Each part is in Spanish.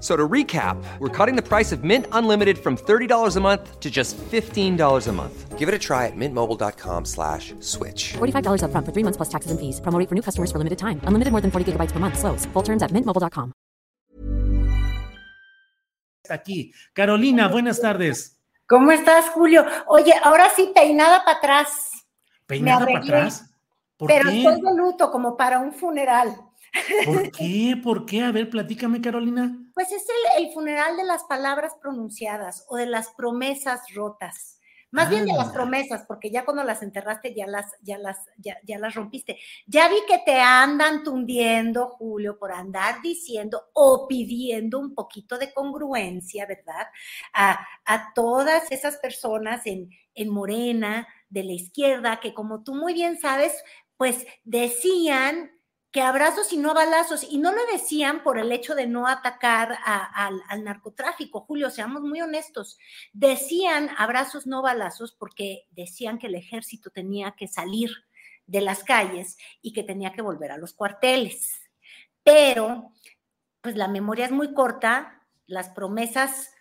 So to recap, we're cutting the price of Mint Unlimited from $30 a month to just $15 a month. Give it a try at mintmobile.com slash switch. $45 upfront for three months plus taxes and fees. Promo rate for new customers for limited time. Unlimited more than 40 gigabytes per month. Slows. Full terms at mintmobile.com. Aquí. Carolina, buenas tardes. ¿Cómo estás, Julio? Oye, ahora sí, peinada para atrás. ¿Peinada para atrás? ¿Por Pero qué? estoy de luto, como para un funeral. ¿Por qué? ¿Por qué? A ver, platícame, Carolina. Pues es el, el funeral de las palabras pronunciadas o de las promesas rotas. Más bien de las Ah. promesas, porque ya cuando las enterraste ya las, ya las, ya, ya las rompiste. Ya vi que te andan tundiendo, Julio, por andar diciendo o pidiendo un poquito de congruencia, ¿verdad? A, a todas esas personas en, en Morena, de la izquierda, que como tú muy bien sabes, pues decían que abrazos y no balazos, y no lo decían por el hecho de no atacar al narcotráfico, Julio, seamos muy honestos, decían abrazos, no balazos, porque decían que el ejército tenía que salir de las calles y que tenía que volver a los cuarteles. Pero, pues la memoria es muy corta, las promesas,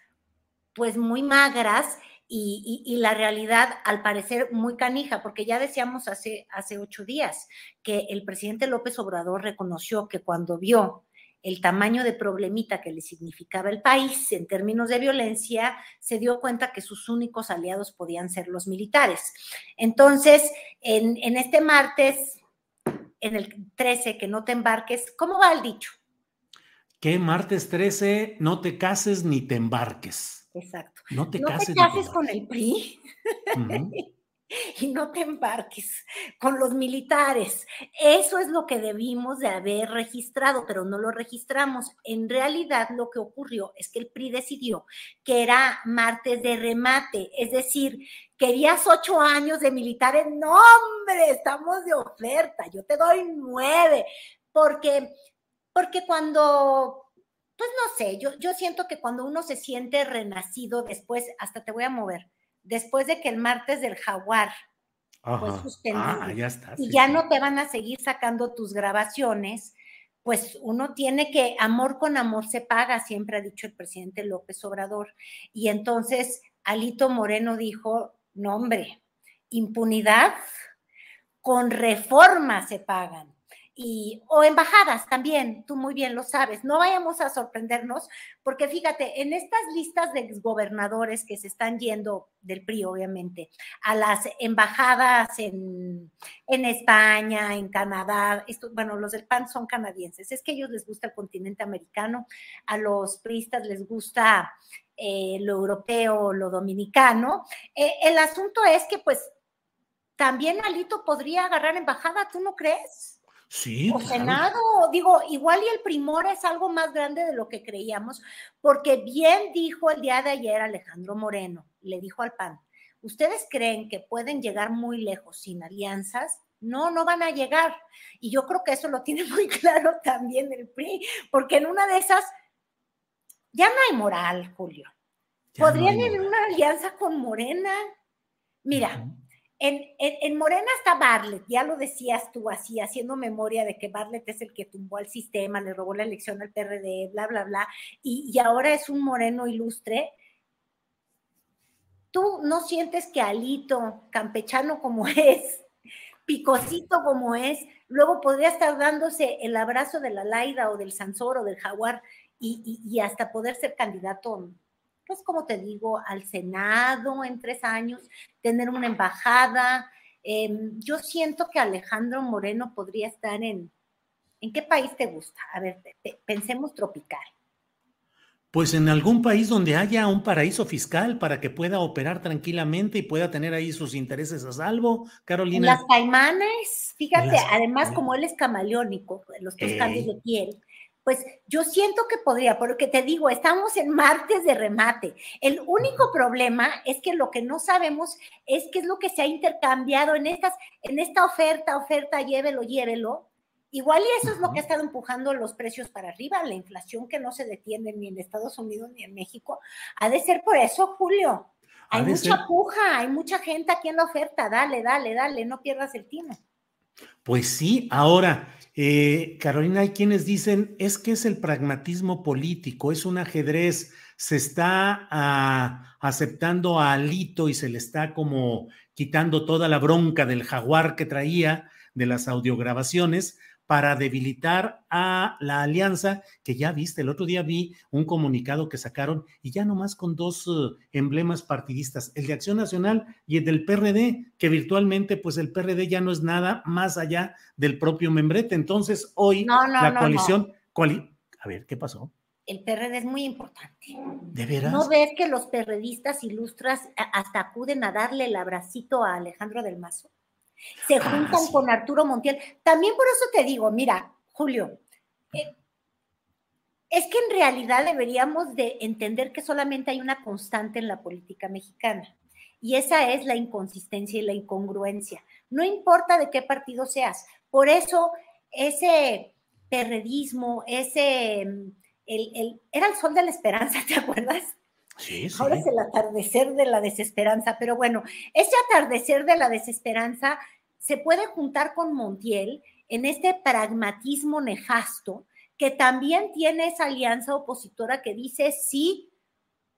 pues muy magras, y, la realidad, al parecer, muy canija, porque ya decíamos hace, hace ocho días que el presidente López Obrador reconoció que cuando vio el tamaño de problemita que le significaba el país en términos de violencia, se dio cuenta que sus únicos aliados podían ser los militares. Entonces, en, en este martes, en el 13, que no te embarques, ¿cómo va el dicho? Que martes 13, no te cases ni te embarques. Exacto. No te no cases te cases con el PRI. Y no te embarques con los militares. Eso es lo que debimos de haber registrado, pero no lo registramos. En realidad lo que ocurrió es que el PRI decidió que era martes de remate, es decir, querías ocho años de militares, no hombre, estamos de oferta, yo te doy nueve, porque, porque cuando... Pues no sé, yo, yo siento que cuando uno se siente renacido después, hasta te voy a mover, después de que el martes del jaguar fue Ajá. suspendido Ah, ya está. y ya sí. no te van a seguir sacando tus grabaciones, pues uno tiene que, amor con amor se paga, siempre ha dicho el presidente López Obrador. Y entonces Alito Moreno dijo, no hombre, impunidad con reforma se pagan. Y, o embajadas también, tú muy bien lo sabes. No vayamos a sorprendernos, porque fíjate, en estas listas de exgobernadores que se están yendo del PRI, obviamente, a las embajadas en, en España, en Canadá, esto, bueno, los del PAN son canadienses, es que a ellos les gusta el continente americano, a los priistas les gusta eh, lo europeo, lo dominicano. Eh, el asunto es que, pues, también Alito podría agarrar embajada, ¿tú no crees? Sí, o claro. Senado, digo, igual y el primor es algo más grande de lo que creíamos, porque bien dijo el día de ayer Alejandro Moreno, le dijo al PAN, ¿ustedes creen que pueden llegar muy lejos sin alianzas? No, no van a llegar. Y yo creo que eso lo tiene muy claro también el PRI, porque en una de esas ya no hay moral, Julio. Ya no Podrían en una alianza con Morena. Mira. En, en, en, Morena está Bartlett, ya lo decías tú así, haciendo memoria de que Bartlett es el que tumbó al sistema, le robó la elección al PRD, bla, bla, bla, y, y ahora es un moreno ilustre. ¿Tú no sientes que Alito, campechano como es, picosito como es, luego podría estar dándose el abrazo de la Laida o del Sansor o del Jaguar y, y, y hasta poder ser candidato pues como te digo, al Senado en tres años, tener una embajada, Em, yo siento que Alejandro Moreno podría estar en, ¿en qué país te gusta? A ver, pensemos tropical. Pues en algún país donde haya un paraíso fiscal para que pueda operar tranquilamente y pueda tener ahí sus intereses a salvo, Carolina. Las Caimanes, fíjate, además como él es camaleónico, los dos cambios de piel, pues yo siento que podría, porque te digo, estamos en martes de remate. El único problema es que lo que no sabemos es qué es lo que se ha intercambiado en estas, en esta oferta, oferta, llévelo, llévelo. Igual y eso es lo que ha estado empujando los precios para arriba, la inflación que no se detiene ni en Estados Unidos ni en México. Ha de ser por eso, Julio. Hay mucha puja, hay mucha gente aquí en la oferta. Dale, dale, dale, no pierdas el tino. Pues sí, ahora, eh, Carolina, hay quienes dicen, es que es el pragmatismo político, es un ajedrez, se está ah, aceptando a Alito y se le está como quitando toda la bronca del jaguar que traía de las audiograbaciones para debilitar a la alianza, que ya viste, el otro día vi un comunicado que sacaron y ya nomás con dos eh, emblemas partidistas, el de Acción Nacional y el del PRD, que virtualmente pues el PRD ya no es nada más allá del propio membrete. Entonces hoy la coalición, a ver, ¿qué pasó? el PRD es muy importante. ¿De veras? ¿No ves que los perredistas ilustras hasta acuden a darle el abracito a Alejandro del Mazo? Se ah, juntan con Arturo Montiel. También por eso te digo, mira, Julio, eh, es que en realidad deberíamos de entender que solamente hay una constante en la política mexicana y esa es la inconsistencia y la incongruencia. No importa de qué partido seas. Por eso ese perredismo, ese, el, era el sol de la esperanza, ¿te acuerdas? Sí, Ahora es el atardecer de la desesperanza, pero bueno, ese atardecer de la desesperanza se puede juntar con Montiel en este pragmatismo nefasto que también tiene esa alianza opositora que dice sí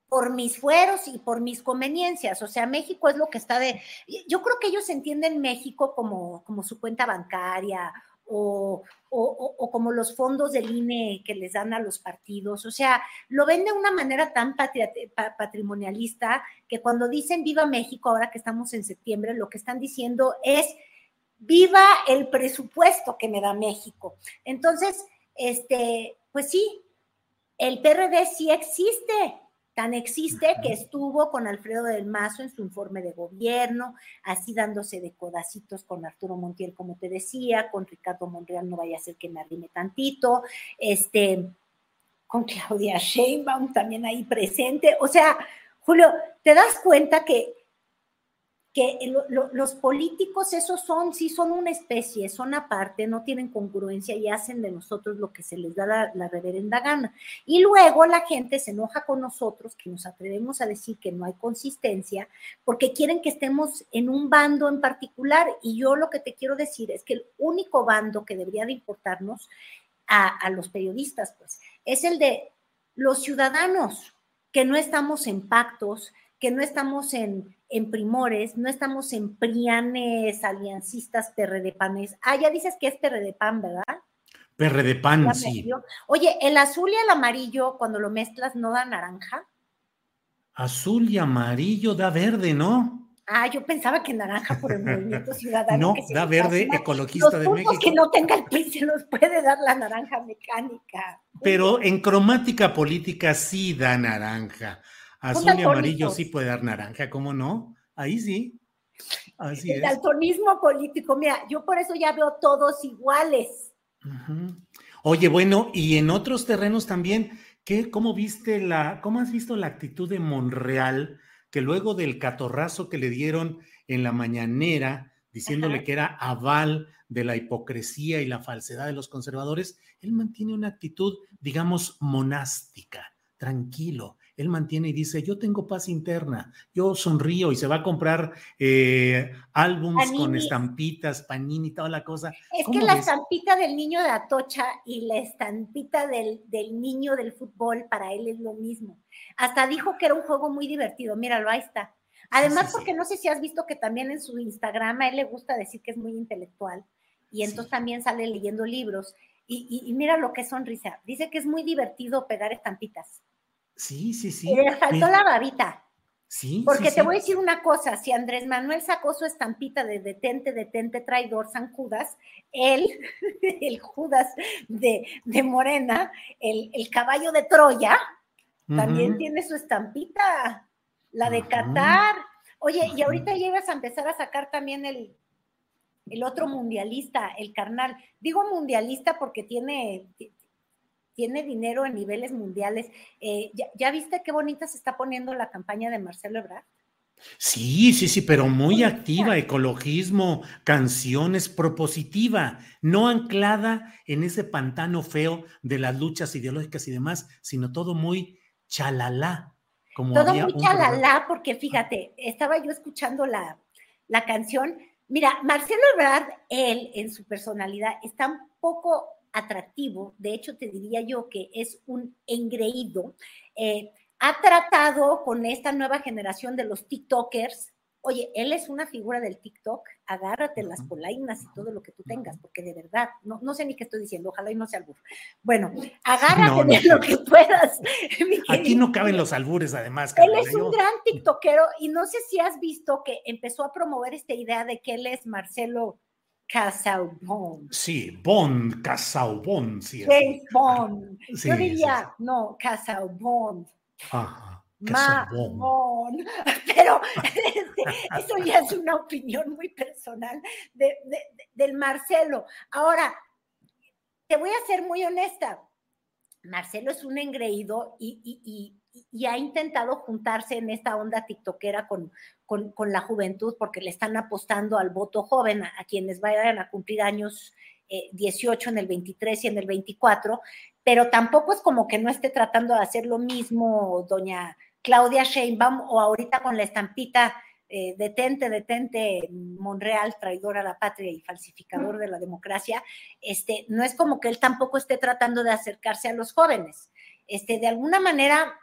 por mis fueros y por mis conveniencias. O sea, México es lo que está de... Yo creo que ellos entienden México como, como su cuenta bancaria o, como los fondos del INE que les dan a los partidos. O sea, lo ven de una manera tan patrimonialista que cuando dicen viva México, ahora que estamos en septiembre, lo que están diciendo es viva el presupuesto que me da México. Entonces, este, pues sí, el PRD sí existe, Tan existe que estuvo con Alfredo del Mazo en su informe de gobierno, así dándose de codacitos con Arturo Montiel, como te decía, con Ricardo Monreal, no vaya a ser que me arrime tantito, este, con Claudia Sheinbaum también ahí presente. O sea, Julio, te das cuenta que que los políticos, esos son, sí son una especie, son aparte, no tienen congruencia y hacen de nosotros lo que se les da la, reverenda gana. Y luego la gente se enoja con nosotros, que nos atrevemos a decir que no hay consistencia, porque quieren que estemos en un bando en particular. Y yo lo que te quiero decir es que el único bando que debería de importarnos a, a los periodistas, pues, es el de los ciudadanos, que no estamos en pactos, que no estamos en en primores, no estamos en prianes, aliancistas, perredepanes. Ah, ya dices que es perredepan, ¿verdad? Perredepan, sí. Oye, el azul y el amarillo, cuando lo mezclas, ¿no da naranja? Azul y amarillo da verde, ¿no? Ah, yo pensaba que naranja por el movimiento ciudadano. No, da verde ecologista de México. que no tenga el PRI se los puede dar la naranja mecánica. Pero en cromática política sí da naranja. Azul y amarillo sí puede dar naranja, ¿cómo no? Ahí sí. Así el daltonismo político, mira, yo por eso ya veo todos iguales. Oye, bueno, y en otros terrenos también, ¿qué, cómo viste la, cómo has visto la actitud de Monreal, que luego del catorrazo que le dieron en la mañanera, diciéndole que era aval de la hipocresía y la falsedad de los conservadores, él mantiene una actitud, digamos, monástica, tranquilo, él mantiene y dice, yo tengo paz interna, yo sonrío y se va a comprar eh, álbums con estampitas, panini, toda la cosa. Es que la estampita del niño de Atocha y la estampita del, del, niño del fútbol para él es lo mismo. Hasta dijo que era un juego muy divertido, míralo, ahí está. Además, porque no sé si has visto que también en su Instagram a él le gusta decir que es muy intelectual y entonces también sale leyendo libros. Y, y, mira lo que sonrisa. Dice que es muy divertido pegar estampitas. Sí, sí, sí. Le faltó la babita. Sí. Porque sí, te sí. voy a decir una cosa, si Andrés Manuel sacó su estampita de detente, detente, traidor, San Judas, él, el Judas de, de Morena, el, el caballo de Troya, también tiene su estampita, la de. Qatar. Oye, y ahorita llegas a empezar a sacar también el, el otro mundialista, el carnal. Digo mundialista porque tiene, tiene dinero en niveles mundiales. Eh, ¿ya, ya viste qué bonita se está poniendo la campaña de Marcelo Ebrard? Sí, sí, sí, pero muy activa, ecologismo, canciones, propositiva, no anclada en ese pantano feo de las luchas ideológicas y demás, sino todo muy chalalá. Como Todo muy un programa- chalala, porque fíjate, estaba yo escuchando la, la canción. Mira, Marcelo Ebrard, él en su personalidad, está un poco atractivo. De hecho, te diría yo que es un engreído. Eh, ha tratado con esta nueva generación de los TikTokers. Oye, él es una figura del TikTok, agárrate las polainas y todo lo que tú tengas, porque de verdad, no, no sé ni qué estoy diciendo, ojalá y no sea albur. Bueno, agárrate No, no. de lo que puedas. Aquí no caben los albures, además. Él Carolina, es un gran tiktokero y no sé si has visto que empezó a promover esta idea de que él es Marcelo Casaubon. Sí, Bond, Casaubon, sí. James Bond. Sí, Yo sí, diría, no, Casaubon. Ajá, Ma Casaubon. Bond. Pero este, eso ya es una opinión muy personal de- de- de- del Marcelo. Ahora, te voy a ser muy honesta. Marcelo es un engreído y, y- y- y ha intentado juntarse en esta onda tiktokera con, con, con la juventud porque le están apostando al voto joven a, quienes vayan a cumplir años eh, 18 en el 23 y en el 24, pero tampoco es como que no esté tratando de hacer lo mismo doña Claudia Sheinbaum o ahorita con la estampita eh, detente, detente, Monreal, traidor a la patria y falsificador de la democracia, este, no es como que él tampoco esté tratando de acercarse a los jóvenes. Este, de alguna manera,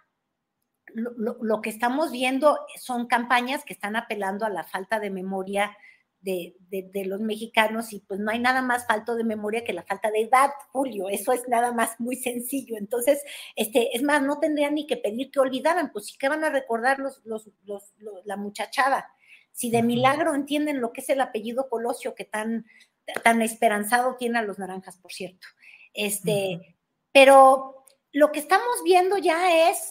lo, lo- lo que estamos viendo son campañas que están apelando a la falta de memoria de, de- de los mexicanos y pues no hay nada más falto de memoria que la falta de edad, Julio, eso es nada más muy sencillo. Entonces, este, es más, no tendrían ni que pedir que olvidaran, pues sí que van a recordar los, los, los- los- la muchachada. Si de milagro entienden lo que es el apellido Colosio que tan, tan esperanzado tiene a los naranjas, por cierto. Este, pero lo que estamos viendo ya es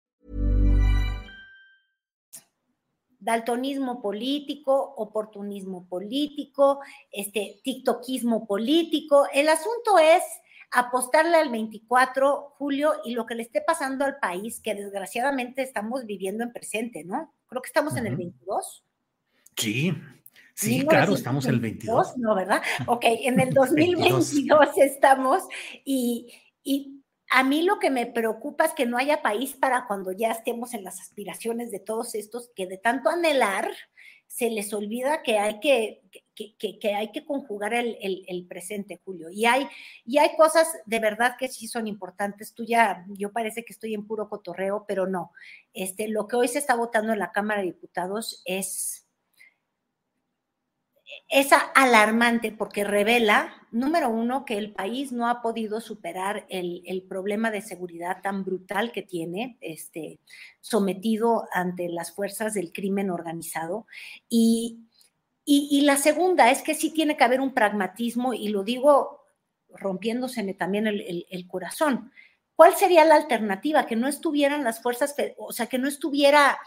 Daltonismo político, oportunismo político, este tiktokismo político. El asunto es apostarle al 24 julio y lo que le esté pasando al país, que desgraciadamente estamos viviendo en presente, ¿no? Creo que estamos en el Ujú. 22. Sí, sí, claro, estamos en el 22. No, ¿verdad? Ok, en el 2022 estamos y, y a mí lo que me preocupa es que no haya país para cuando ya estemos en las aspiraciones de todos estos que de tanto anhelar se les olvida que hay que, que, hay que conjugar el, el- el presente, Julio. Y hay, y hay cosas de verdad que sí son importantes. Tú ya, yo parece que estoy en puro cotorreo, pero no. Este, lo que hoy se está votando en la Cámara de Diputados es es alarmante porque revela, número uno, que el país no ha podido superar el, el problema de seguridad tan brutal que tiene, este, sometido ante las fuerzas del crimen organizado. Y, y, la segunda es que sí tiene que haber un pragmatismo, y lo digo rompiéndoseme también el, el, el corazón. ¿Cuál sería la alternativa? Que no estuvieran las fuerzas, o sea, que no estuviera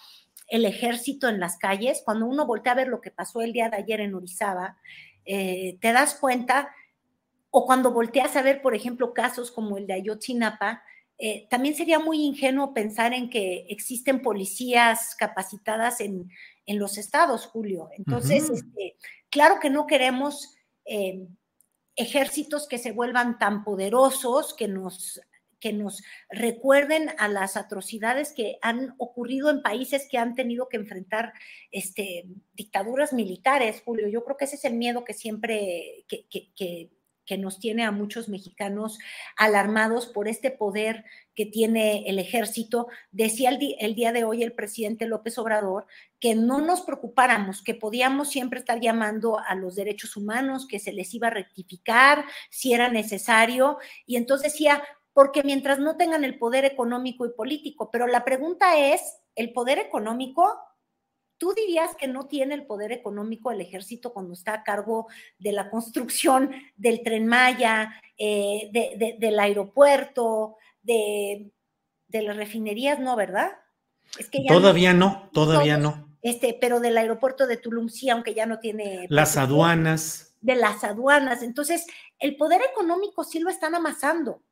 el ejército en las calles, cuando uno voltea a ver lo que pasó el día de ayer en Orizaba, eh, te das cuenta, o cuando volteas a ver, por ejemplo, casos como el de Ayotzinapa, eh, también sería muy ingenuo pensar en que existen policías capacitadas en, los estados, Julio. Entonces, este, claro que no queremos eh, ejércitos que se vuelvan tan poderosos, que nos que nos recuerden a las atrocidades que han ocurrido en países que han tenido que enfrentar este, dictaduras militares, Julio. Yo creo que ese es el miedo que siempre, que, que nos tiene a muchos mexicanos alarmados por este poder que tiene el ejército. Decía el, día de hoy el presidente López Obrador que no nos preocupáramos, que podíamos siempre estar llamando a los derechos humanos, que se les iba a rectificar si era necesario. Y entonces decía, porque mientras no tengan el poder económico y político, pero la pregunta es, ¿el poder económico ¿Tú dirías que no tiene el poder económico el ejército cuando está a cargo de la construcción del tren Maya, eh, del aeropuerto, de, las refinerías? No, ¿verdad? Es que todavía no, todavía no. Este, pero del aeropuerto de Tulum sí, aunque ya no tiene. Las aduanas. De las aduanas. Entonces, el poder económico sí lo están amasando.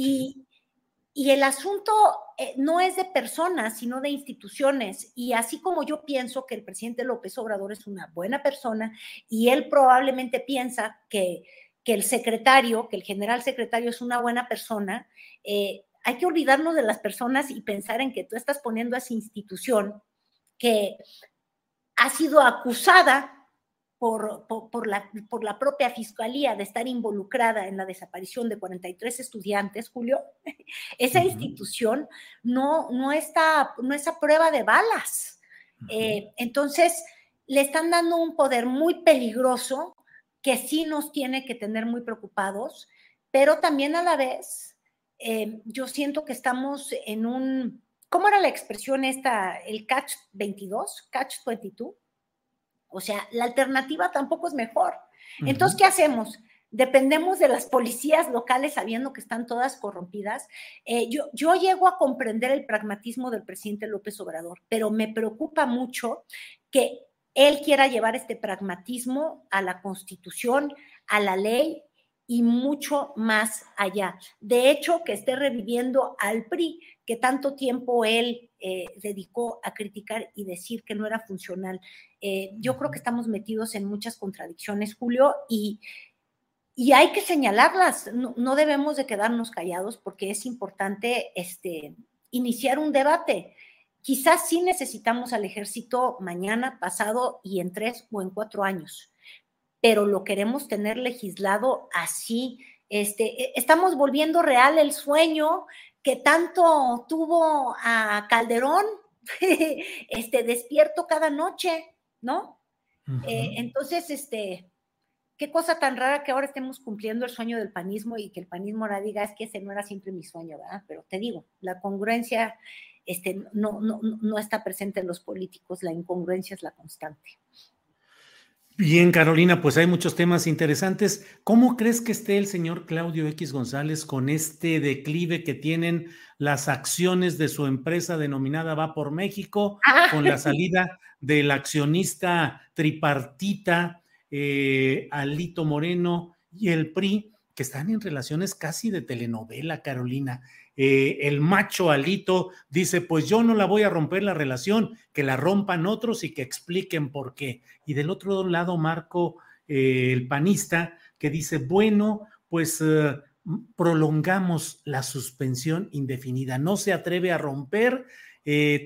Y, el asunto eh, no es de personas, sino de instituciones. Y así como yo pienso que el presidente López Obrador es una buena persona y él probablemente piensa que, que el secretario, que el general secretario es una buena persona, eh, hay que olvidarnos de las personas y pensar en que tú estás poniendo a esa institución que ha sido acusada por, por, la, por, la, propia fiscalía de estar involucrada en la desaparición de 43 estudiantes, Julio, esa institución no, no, está, no es a prueba de balas. Eh, entonces, le están dando un poder muy peligroso que sí nos tiene que tener muy preocupados, pero también a la vez, eh, yo siento que estamos en un, ¿cómo era la expresión esta? El catch 22, catch 22 o sea, la alternativa tampoco es mejor. Entonces, ¿qué hacemos? Dependemos de las policías locales sabiendo que están todas corrompidas. Eh, yo, yo llego a comprender el pragmatismo del presidente López Obrador, pero me preocupa mucho que él quiera llevar este pragmatismo a la constitución, a la ley y mucho más allá. De hecho, que esté reviviendo al PRI, que tanto tiempo él eh, dedicó a criticar y decir que no era funcional. Eh, yo creo que estamos metidos en muchas contradicciones, Julio, y, y hay que señalarlas. No, debemos de quedarnos callados porque es importante este, iniciar un debate. Quizás sí necesitamos al ejército mañana, pasado y en tres o en cuatro años pero lo queremos tener legislado así. Este, e, estamos volviendo real el sueño que tanto tuvo a Calderón, este, despierto cada noche, ¿no? Eh, entonces, este, qué cosa tan rara que ahora estemos cumpliendo el sueño del panismo y que el panismo ahora diga, es que ese no era siempre mi sueño, ¿verdad? Pero te digo, la congruencia este, no, no, no está presente en los políticos, la incongruencia es la constante. Bien, Carolina, pues hay muchos temas interesantes. ¿Cómo crees que esté el señor Claudio X González con este declive que tienen las acciones de su empresa denominada Va por México, ah. con la salida del accionista tripartita eh, Alito Moreno y el PRI, que están en relaciones casi de telenovela, Carolina? Eh, el macho Alito dice, pues yo no la voy a romper la relación, que la rompan otros y que expliquen por qué. Y del otro lado, Marco, eh, el panista, que dice, bueno, pues eh, prolongamos la suspensión indefinida, no se atreve a romper,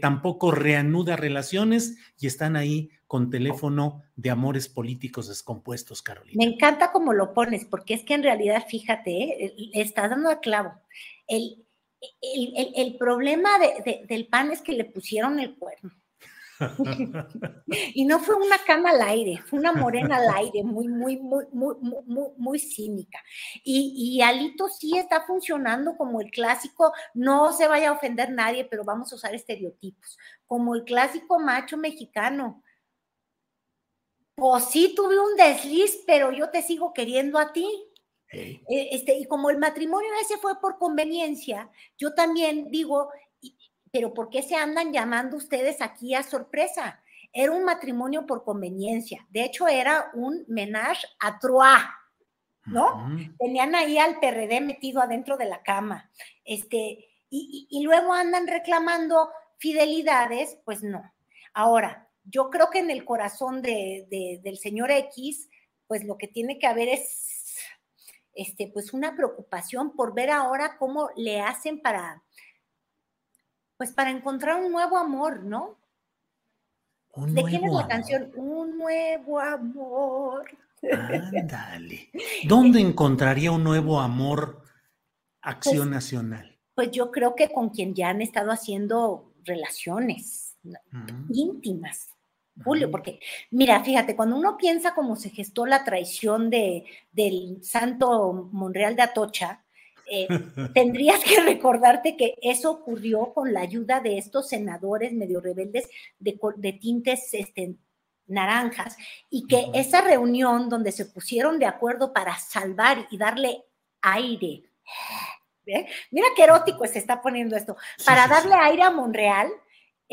tampoco reanuda relaciones y están ahí con teléfono de amores políticos descompuestos, Carolina. Me encanta cómo lo pones, porque es que en realidad, fíjate, le está dando a clavo. El, el, problema del pan es que le pusieron el cuerno. y no fue una cama al aire, fue una morena al aire, muy, muy, muy, muy, muy, muy cínica. Y, y, Alito sí está funcionando como el clásico, no se vaya a ofender nadie, pero vamos a usar estereotipos, como el clásico macho mexicano. Pues sí, tuve un desliz, pero yo te sigo queriendo a ti. Eh, este, y como el matrimonio ese fue por conveniencia, yo también digo, pero ¿por qué se andan llamando ustedes aquí a sorpresa? Era un matrimonio por conveniencia. De hecho, era un menage à trois, ¿no? Tenían ahí al PRD metido adentro de la cama. Este, y, luego andan reclamando fidelidades, pues no. Ahora, yo creo que en el corazón del señor X, pues lo que tiene que haber es, este, pues una preocupación por ver ahora cómo le hacen para, pues para encontrar un nuevo amor, ¿no? ¿De quién es la canción? Un nuevo amor. Ándale. ¿Dónde encontraría un nuevo amor Acción pues, Nacional? Pues yo creo que con quien ya han estado haciendo relaciones íntimas. Julio, porque mira, fíjate, cuando uno piensa cómo se gestó la traición de, del santo Monreal de Atocha, eh, tendrías que recordarte que eso ocurrió con la ayuda de estos senadores medio rebeldes de, tintes este, naranjas y que esa reunión donde se pusieron de acuerdo para salvar y darle aire, ¿eh? mira qué erótico se está poniendo esto, para darle aire a Monreal,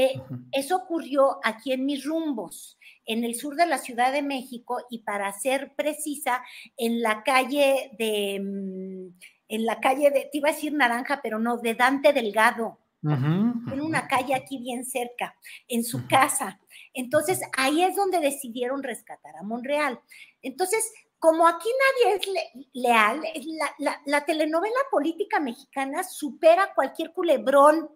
eh, eso ocurrió aquí en mis rumbos en el sur de la Ciudad de México y para ser precisa, en la calle de, mm, en la calle de, te iba a decir Naranja, pero no, de Dante Delgado. En una calle aquí bien cerca, en su casa. Entonces, ahí es donde decidieron rescatar a Monreal. Entonces, como aquí nadie es leal, la, telenovela política mexicana supera cualquier culebrón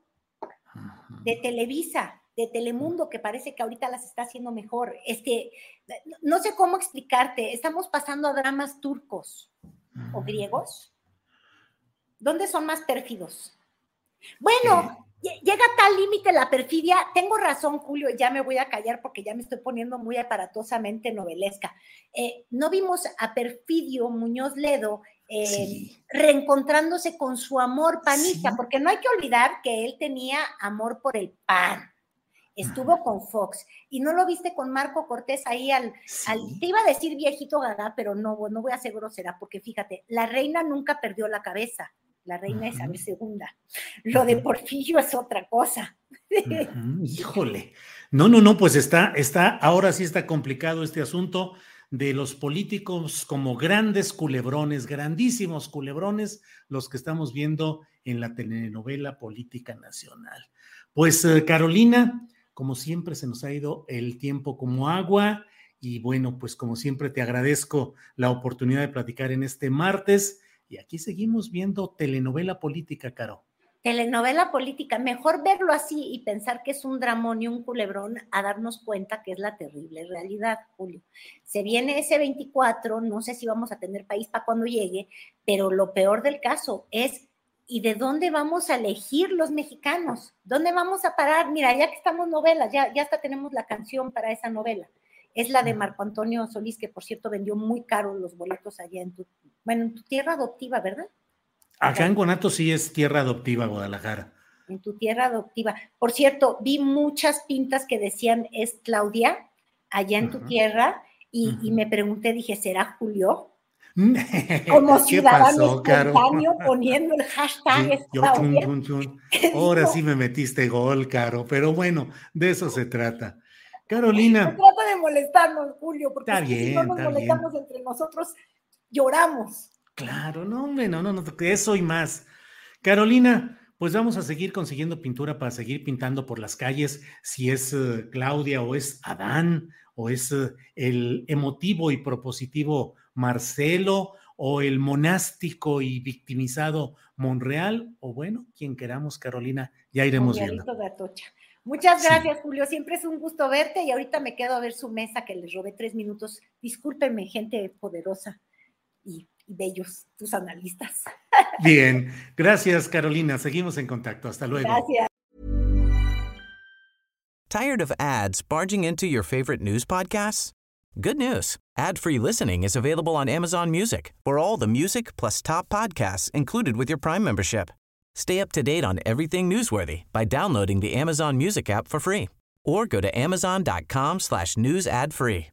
de Televisa, de Telemundo, que parece que ahorita las está haciendo mejor. Este, no sé cómo explicarte, estamos pasando a dramas turcos o griegos ¿Dónde son más pérfidos? Bueno, llega a tal límite la perfidia. Tengo razón, Julio, ya me voy a callar porque ya me estoy poniendo muy aparatosamente novelesca. Eh, no vimos a Perfidio Muñoz Ledo eh, reencontrándose con su amor panista, porque no hay que olvidar que él tenía amor por el pan. Estuvo con Fox. Y no lo viste con Marco Cortés ahí al, te iba a decir viejito gaga, pero no, no voy a ser grosera, porque fíjate, la reina nunca perdió la cabeza. La reina Isabel II. Lo de Porfirio es otra cosa. Híjole. No, no, no, pues está, está, ahora sí está complicado este asunto de los políticos como grandes culebrones, grandísimos culebrones, los que estamos viendo en la telenovela política nacional. Pues eh, Carolina, como siempre se nos ha ido el tiempo como agua y bueno, pues como siempre te agradezco la oportunidad de platicar en este martes y aquí seguimos viendo telenovela política, Caro. Telenovela política, mejor verlo así y pensar que es un dramón y un culebrón a darnos cuenta que es la terrible realidad, Julio. Se viene ese 24, no sé si vamos a tener país para cuando llegue, pero lo peor del caso es ¿y de dónde vamos a elegir los mexicanos? ¿Dónde vamos a parar? Mira, ya que estamos novelas, ya, ya hasta tenemos la canción para esa novela. Es la de Marco Antonio Solís, que por cierto vendió muy caro los boletos allá en tu, bueno, en tu tierra adoptiva, ¿verdad? Acá en Guanato sí es tierra adoptiva, Guadalajara. En tu tierra adoptiva. Por cierto, vi muchas pintas que decían es Claudia, allá en tu tierra, y, me pregunté, dije, ¿será Julio? Como ciudadano espontáneo poniendo el hashtag Ahora sí me metiste gol, Caro, pero bueno, de eso se trata. Carolina. No trata de molestarnos, Julio, porque si no nos molestamos entre nosotros, lloramos. Claro, no, hombre, no, no, no, eso y más. Carolina, pues vamos a seguir consiguiendo pintura para seguir pintando por las calles, si es eh, Claudia o es Adán o es eh, el emotivo y propositivo Marcelo o el monástico y victimizado Monreal o bueno, quien queramos, Carolina, ya iremos viendo. Muchas gracias, Julio. Siempre es un gusto verte y ahorita me quedo a ver su mesa que les robé tres minutos. Discúlpenme, gente poderosa y, y bellos, tus analistas. Bien, gracias, Carolina. Seguimos en contacto. Hasta luego. Gracias. ¿Tired of ads barging into your favorite news podcasts? Good news. Ad-free listening is available on Amazon Music for all the music plus top podcasts included with your Prime membership. Stay up to date on everything newsworthy by downloading the Amazon Music app for free or go to amazon.com slash news ad free.